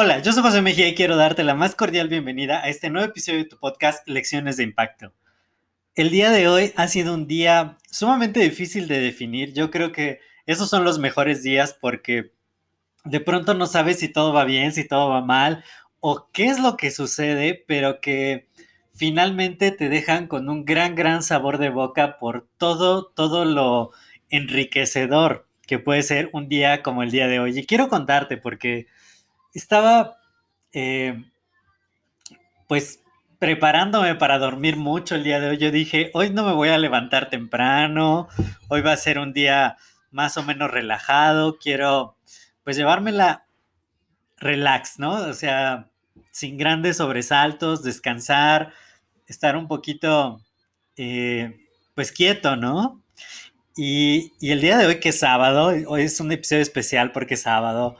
Hola, yo soy José Mejía y quiero darte la más cordial bienvenida a este nuevo episodio de tu podcast Lecciones de Impacto. El día de hoy ha sido un día sumamente difícil de definir. Yo creo que esos son los mejores días porque de pronto no sabes si todo va bien, si todo va mal o qué es lo que sucede, pero que finalmente te dejan con un gran, gran sabor de boca por todo, todo lo enriquecedor que puede ser un día como el día de hoy. Y quiero contarte porque estaba, eh, pues, preparándome para dormir mucho el día de hoy. Yo dije, hoy no me voy a levantar temprano, hoy va a ser un día más o menos relajado, quiero, pues, llevármela relax, ¿no? O sea, sin grandes sobresaltos, descansar, estar un poquito, eh, pues, quieto, ¿no? Y, el día de hoy, que es sábado, hoy es un episodio especial porque es sábado,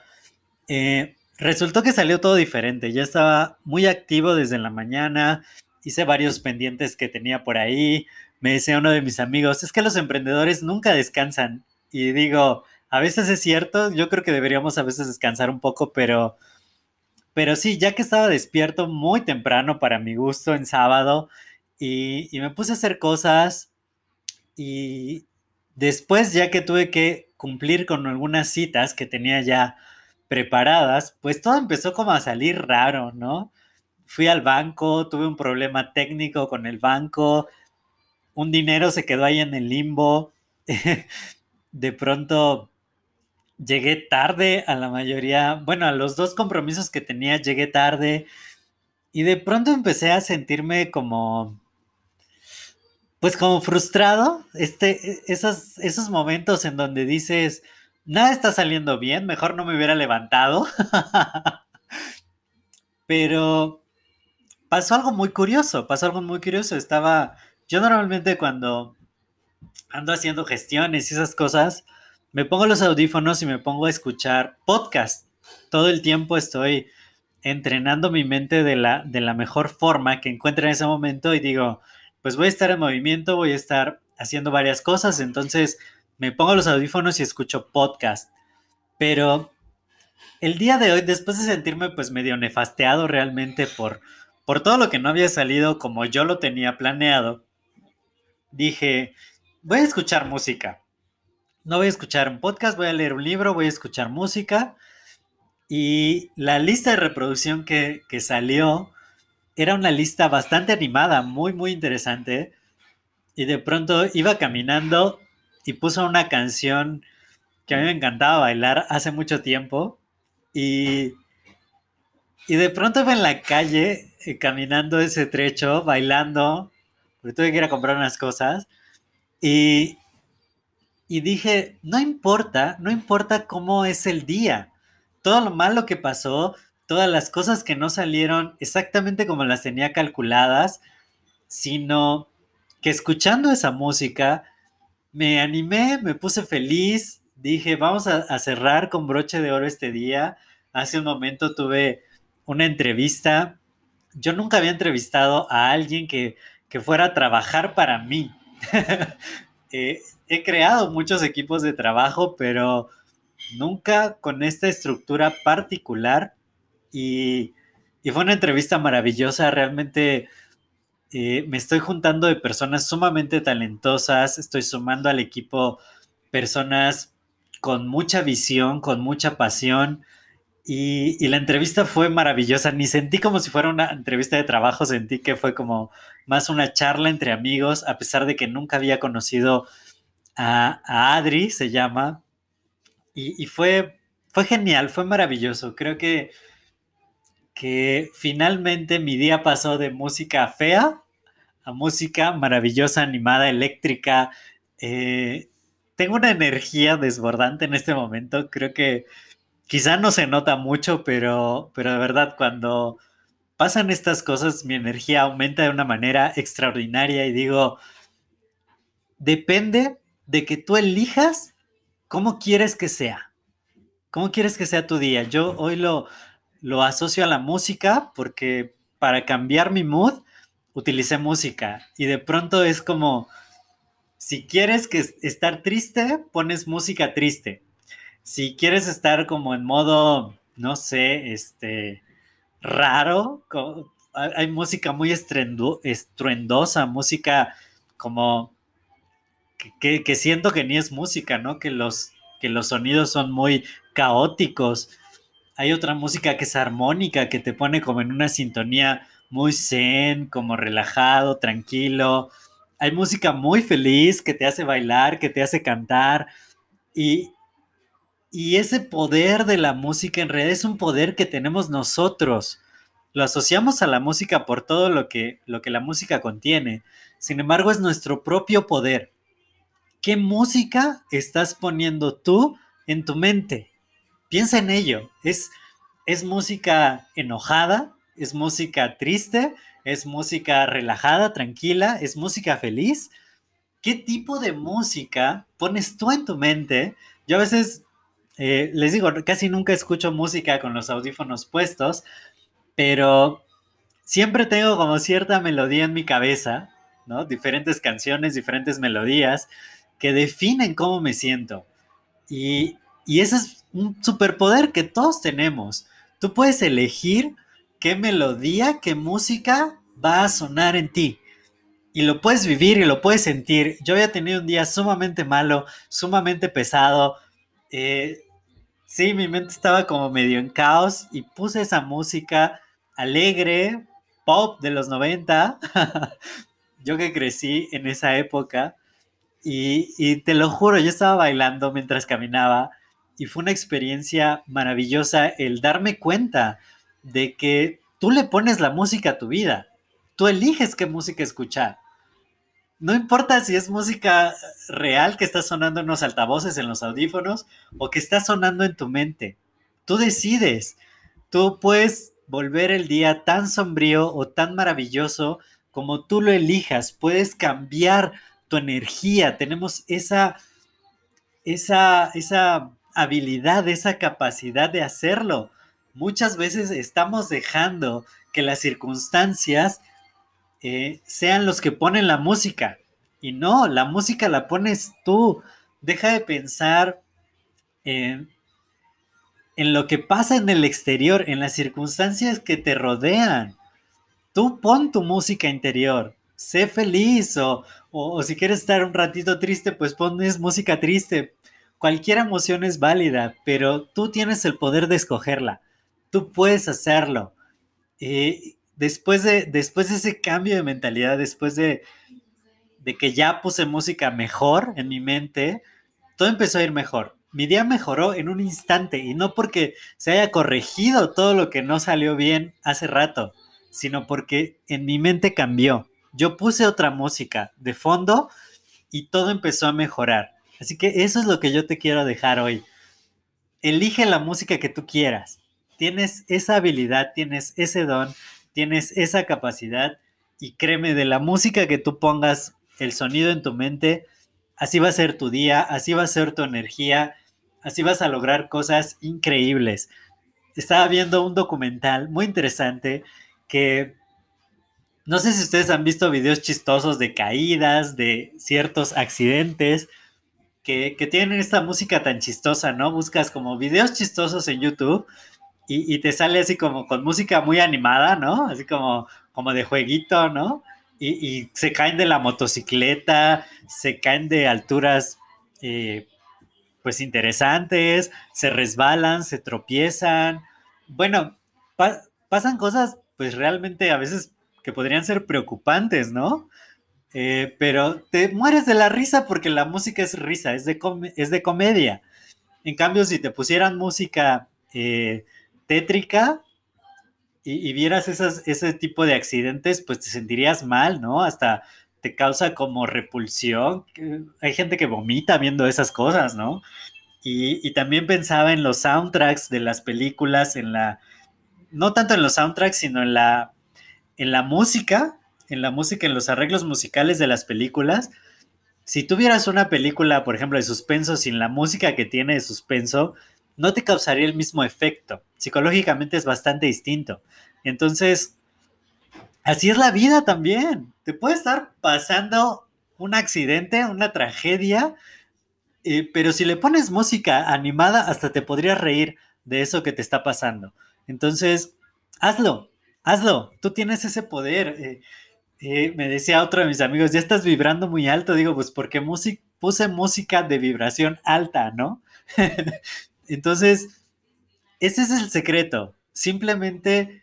eh, resultó que salió todo diferente. Yo estaba muy activo desde la mañana, hice varios pendientes que tenía por ahí. Me decía uno de mis amigos, es que los emprendedores nunca descansan. Y digo, a veces es cierto, yo creo que deberíamos a veces descansar un poco, pero, pero sí, ya que estaba despierto muy temprano para mi gusto en sábado y, y me puse a hacer cosas y, Después, ya que tuve que cumplir con algunas citas que tenía ya preparadas, pues todo empezó como a salir raro, ¿no? Fui al banco, tuve un problema técnico con el banco, un dinero se quedó ahí en el limbo, de pronto llegué tarde a la mayoría, bueno, a los dos compromisos que tenía llegué tarde y de pronto empecé a sentirme como pues como frustrado, este, e, esos, esos momentos en donde dices, nada está saliendo bien, mejor no me hubiera levantado. Pero pasó algo muy curioso, pasó algo muy curioso. Estaba, yo normalmente cuando ando haciendo gestiones y esas cosas, me pongo los audífonos y me pongo a escuchar podcast. Todo el tiempo estoy entrenando mi mente de la, de la mejor forma que encuentre en ese momento y digo, pues voy a estar en movimiento, voy a estar haciendo varias cosas, entonces me pongo los audífonos y escucho podcast. Pero el día de hoy, después de sentirme pues medio nefasteado realmente por, por todo lo que no había salido como yo lo tenía planeado, dije, voy a escuchar música. No voy a escuchar un podcast, voy a leer un libro, voy a escuchar música. Y la lista de reproducción que, que salió era una lista bastante animada, muy, muy interesante. Y de pronto iba caminando y puso una canción que a mí me encantaba bailar hace mucho tiempo. Y, y de pronto iba en la calle eh, caminando ese trecho, bailando, porque tuve que ir a comprar unas cosas. Y, y dije, no importa, no importa cómo es el día. Todo lo malo que pasó, todas las cosas que no salieron exactamente como las tenía calculadas, sino que escuchando esa música me animé, me puse feliz, dije, vamos a, cerrar con broche de oro este día. Hace un momento tuve una entrevista. Yo nunca había entrevistado a alguien que, fuera a trabajar para mí. Eh, he creado muchos equipos de trabajo, pero nunca con esta estructura particular y, fue una entrevista maravillosa, realmente eh, me estoy juntando de personas sumamente talentosas, estoy sumando al equipo personas con mucha visión, con mucha pasión. Y, y, la entrevista fue maravillosa. Ni sentí como si fuera una entrevista de trabajo, sentí que fue como más una charla entre amigos, a pesar de que nunca había conocido a, a Adri, se llama. Y, y, fue, fue genial, fue maravilloso. Creo que que finalmente mi día pasó de música fea a música maravillosa, animada, eléctrica, eh, tengo una energía desbordante en este momento. Creo que quizá no se nota mucho, pero, pero de verdad cuando pasan estas cosas mi energía aumenta de una manera extraordinaria y digo, depende de que tú elijas cómo quieres que sea. ¿Cómo quieres que sea tu día? Yo hoy lo, lo asocio a la música porque para cambiar mi mood utilicé música y de pronto es como si quieres que estar triste, pones música triste. Si quieres estar como en modo, no sé, este, raro, hay música muy estruendosa, música como que, que, siento que ni es música, ¿no? Que los, que los sonidos son muy caóticos. Hay otra música que es armónica, que te pone como en una sintonía muy zen, como relajado, tranquilo hay música muy feliz que te hace bailar, que te hace cantar. Y, y ese poder de la música en realidad es un poder que tenemos nosotros. Lo asociamos a la música por todo lo que, lo que la música contiene. Sin embargo, es nuestro propio poder. ¿Qué música estás poniendo tú en tu mente? Piensa en ello. ¿Es, es música enojada? ¿Es música triste? ¿Es música relajada, tranquila? ¿Es música feliz? ¿Qué tipo de música pones tú en tu mente? Yo a veces eh, les digo, casi nunca escucho música con los audífonos puestos, pero siempre tengo como cierta melodía en mi cabeza, ¿no? Diferentes canciones, diferentes melodías que definen cómo me siento. Y, y un superpoder que todos tenemos. Tú puedes elegir qué melodía, qué música va a sonar en ti. Y lo puedes vivir y lo puedes sentir. Yo había tenido un día sumamente malo, sumamente pesado. Eh, sí, mi mente estaba como medio en caos y puse esa música alegre, pop de los 90. yo que crecí en esa época. Y, y, te lo juro, yo estaba bailando mientras caminaba y fue una experiencia maravillosa el darme cuenta de que tú le pones la música a tu vida. Tú eliges qué música escuchar. No importa si es música real que está sonando en los altavoces, en los audífonos, o que está sonando en tu mente. Tú decides. Tú puedes volver el día tan sombrío o tan maravilloso como tú lo elijas. Puedes cambiar tu energía. Tenemos esa, esa, esa habilidad, esa capacidad de hacerlo. Muchas veces estamos dejando que las circunstancias eh, sean los que ponen la música. Y no, la música la pones tú. Deja de pensar en, en lo que pasa en el exterior, en las circunstancias que te rodean. Tú pon tu música interior. Sé feliz o, o, si quieres estar un ratito triste, pues pones música triste. Cualquier emoción es válida, pero tú tienes el poder de escogerla. Tú puedes hacerlo. Eh, después de, después de ese cambio de mentalidad, después de, de que ya puse música mejor en mi mente, todo empezó a ir mejor. Mi día mejoró en un instante y no porque se haya corregido todo lo que no salió bien hace rato, sino porque en mi mente cambió. Yo puse otra música de fondo y todo empezó a mejorar. Así que eso es lo que yo te quiero dejar hoy. Elige la música que tú quieras. Tienes esa habilidad, tienes ese don, tienes esa capacidad y créeme, de la música que tú pongas el sonido en tu mente, así va a ser tu día, así va a ser tu energía, así vas a lograr cosas increíbles. Estaba viendo un documental muy interesante que no sé si ustedes han visto videos chistosos de caídas, de ciertos accidentes, que, tienen esta música tan chistosa, ¿no? Buscas como videos chistosos en YouTube y, te sale así como con música muy animada, ¿no? Así como, como de jueguito, ¿no? Y, se caen de la motocicleta, se caen de alturas, eh, pues interesantes, se resbalan, se tropiezan. Bueno, pasan cosas, pues realmente a veces que podrían ser preocupantes, ¿no? Eh, pero te mueres de la risa porque la música es risa, es de, es de comedia. En cambio, si te pusieran música eh, tétrica y, vieras ese tipo de accidentes, pues te sentirías mal, ¿no? Hasta te causa como repulsión. Hay gente que vomita viendo esas cosas, ¿no? Y, y, también pensaba en los soundtracks de las películas, en la, no tanto en los soundtracks, sino en la, en la música, en la música, en los arreglos musicales de las películas. Si tuvieras una película, por ejemplo, de suspenso sin la música que tiene de suspenso, no te causaría el mismo efecto. Psicológicamente es bastante distinto. Entonces, así es la vida también. Te puede estar pasando un accidente, una tragedia, eh, pero si le pones música animada, hasta te podrías reír de eso que te está pasando. Entonces, hazlo, hazlo. Tú tienes ese poder. Eh, eh, me decía otro de mis amigos, ya estás vibrando muy alto. Digo, pues porque puse música de vibración alta, ¿no? Entonces, ese es el secreto. Simplemente,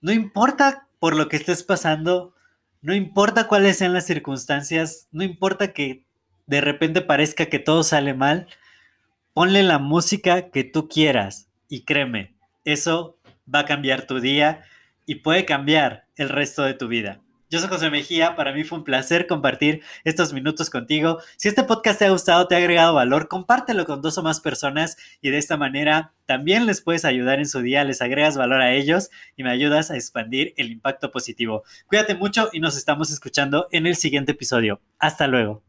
no importa por lo que estés pasando, no importa cuáles sean las circunstancias, no importa que de repente parezca que todo sale mal, ponle la música que tú quieras y créeme, eso va a cambiar tu día y puede cambiar el resto de tu vida. Yo soy José Mejía, para mí fue un placer compartir estos minutos contigo. Si este podcast te ha gustado, te ha agregado valor, compártelo con dos o más personas y de esta manera también les puedes ayudar en su día, les agregas valor a ellos y me ayudas a expandir el impacto positivo. Cuídate mucho y nos estamos escuchando en el siguiente episodio. Hasta luego.